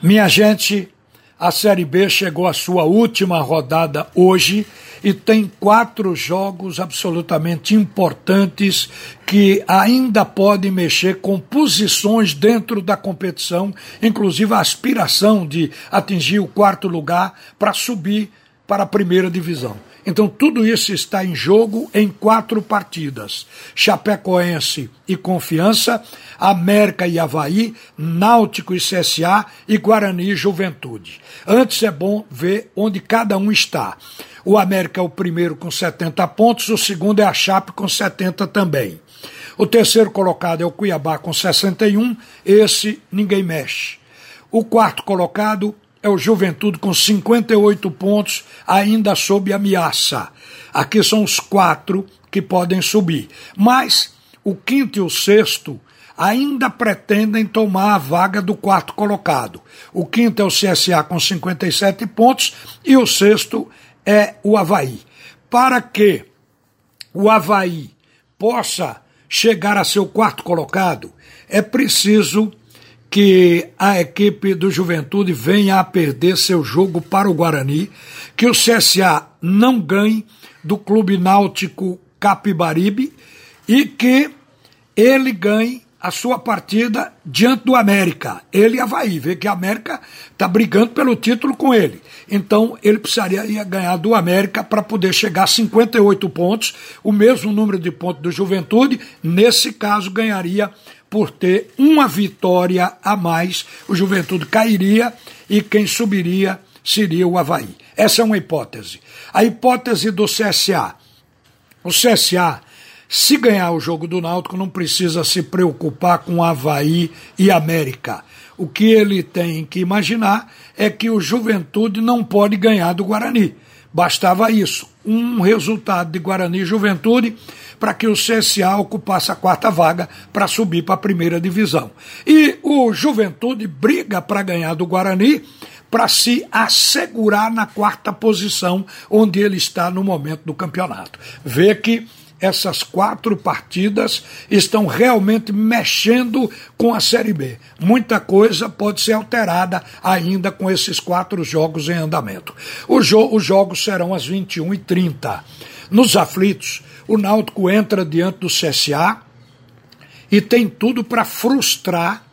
Minha gente, a Série B chegou à sua última rodada hoje e tem quatro jogos absolutamente importantes que ainda podem mexer com posições dentro da competição, inclusive a aspiração de atingir o quarto lugar para subir para a primeira divisão. Então tudo isso está em jogo em quatro partidas: Chapecoense e Confiança, América e Havaí, Náutico e CSA e Guarani e Juventude. Antes é bom ver onde cada um está. O América é o primeiro com 70 pontos, o segundo é a Chape com 70 também. O terceiro colocado é o Cuiabá com 61, esse ninguém mexe. O quarto colocado é o Juventude com 58 pontos, ainda sob ameaça. Aqui são os quatro que podem subir. Mas o quinto e o sexto ainda pretendem tomar a vaga do quarto colocado. O quinto é o CSA com 57 pontos e o sexto é o Havaí. Para que o Havaí possa chegar a ser o quarto colocado, é preciso que a equipe do Juventude venha a perder seu jogo para o Guarani, que o CSA não ganhe do Clube Náutico Capibaribe e que ele ganhe a sua partida diante do América. Ele e Havaí, vê que a América está brigando pelo título com ele. Então ele precisaria ganhar do América para poder chegar a 58 pontos, o mesmo número de pontos do Juventude. Nesse caso, ganharia por ter uma vitória a mais, o Juventude cairia e quem subiria seria o Havaí. Essa é uma hipótese. A hipótese do CSA. O CSA, se ganhar o jogo do Náutico, não precisa se preocupar com Havaí e América. O que ele tem que imaginar é que o Juventude não pode ganhar do Guarani. Bastava isso, um resultado de Guarani e Juventude para que o CSA ocupasse a quarta vaga para subir para a primeira divisão. E o Juventude briga para ganhar do Guarani para se assegurar na quarta posição, onde ele está no momento do campeonato. Vê que essas quatro partidas estão realmente mexendo com a Série B. Muita coisa pode ser alterada ainda com esses quatro jogos em andamento. Jo os jogos serão às 21h30. Nos aflitos, o Náutico entra diante do CSA e tem tudo para frustrar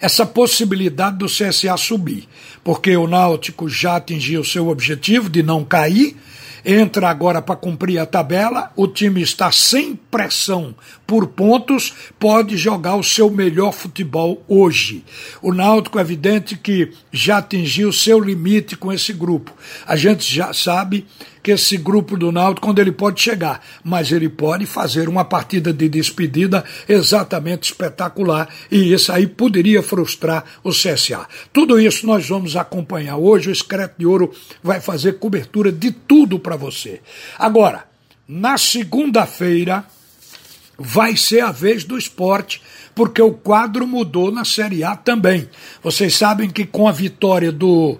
essa possibilidade do CSA subir, porque o Náutico já atingiu seu objetivo de não cair entra agora para cumprir a tabela, o time está sem pressão por pontos, pode jogar o seu melhor futebol hoje. O Náutico é evidente que já atingiu seu limite com esse grupo. A gente já sabe que esse grupo do Náutico, quando ele pode chegar, mas ele pode fazer uma partida de despedida exatamente espetacular e isso aí poderia frustrar o CSA. Tudo isso nós vamos acompanhar hoje. O Escreto de Ouro vai fazer cobertura de tudo para você. Agora, na segunda-feira vai ser a vez do esporte, porque o quadro mudou na Série A também. Vocês sabem que com a vitória do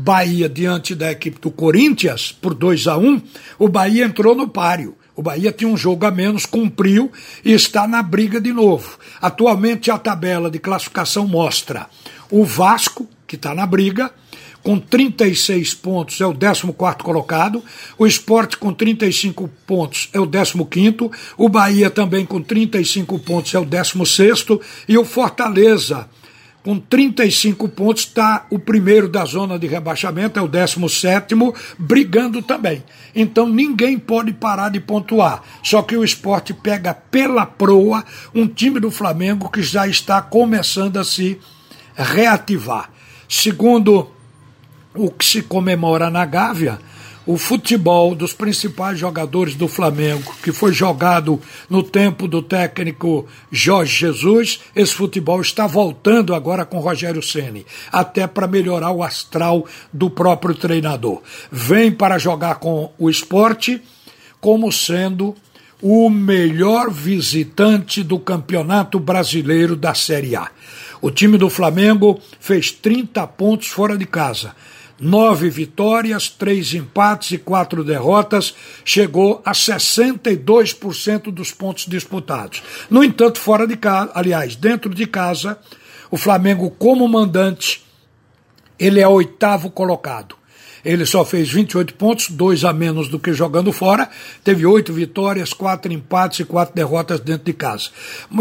Bahia diante da equipe do Corinthians por 2 a 1 o Bahia entrou no páreo. O Bahia tinha um jogo a menos, cumpriu e está na briga de novo. Atualmente a tabela de classificação mostra o Vasco, que está na briga, com 36 pontos é o 14 colocado, o Esporte com 35 pontos é o 15, o Bahia também com 35 pontos é o 16 e o Fortaleza com 35 pontos, está o primeiro da zona de rebaixamento, é o 17, brigando também. Então ninguém pode parar de pontuar. Só que o esporte pega pela proa um time do Flamengo que já está começando a se reativar. Segundo o que se comemora na Gávea, o futebol dos principais jogadores do Flamengo, que foi jogado no tempo do técnico Jorge Jesus, esse futebol está voltando agora com Rogério Ceni, até para melhorar o astral do próprio treinador. Vem para jogar com o esporte como sendo o melhor visitante do Campeonato Brasileiro da Série A. O time do Flamengo fez 30 pontos fora de casa nove vitórias, três empates e quatro derrotas, chegou a 62% dos pontos disputados. No entanto, fora de casa, aliás, dentro de casa, o Flamengo, como mandante, Ele é oitavo colocado. Ele só fez 28 pontos, dois a menos do que jogando fora, teve oito vitórias, quatro empates e quatro derrotas dentro de casa.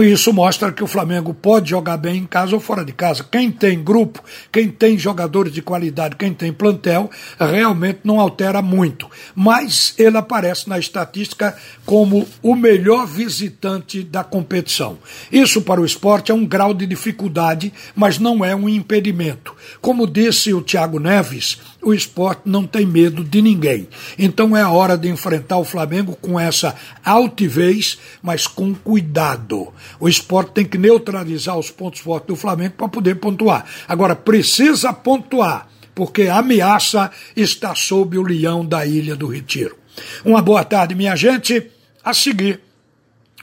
Isso mostra que o Flamengo pode jogar bem em casa ou fora de casa. Quem tem grupo, quem tem jogadores de qualidade, quem tem plantel, realmente não altera muito. Mas ele aparece na estatística como o melhor visitante da competição. Isso para o esporte é um grau de dificuldade, mas não é um impedimento. Como disse o Thiago Neves, o esporte não tem medo de ninguém. Então é a hora de enfrentar o Flamengo com essa altivez, mas com cuidado. O esporte tem que neutralizar os pontos fortes do Flamengo para poder pontuar. Agora, precisa pontuar, porque a ameaça está sob o leão da Ilha do Retiro. Uma boa tarde, minha gente. A seguir.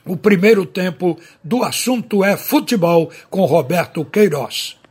O primeiro tempo do assunto é futebol com Roberto Queiroz.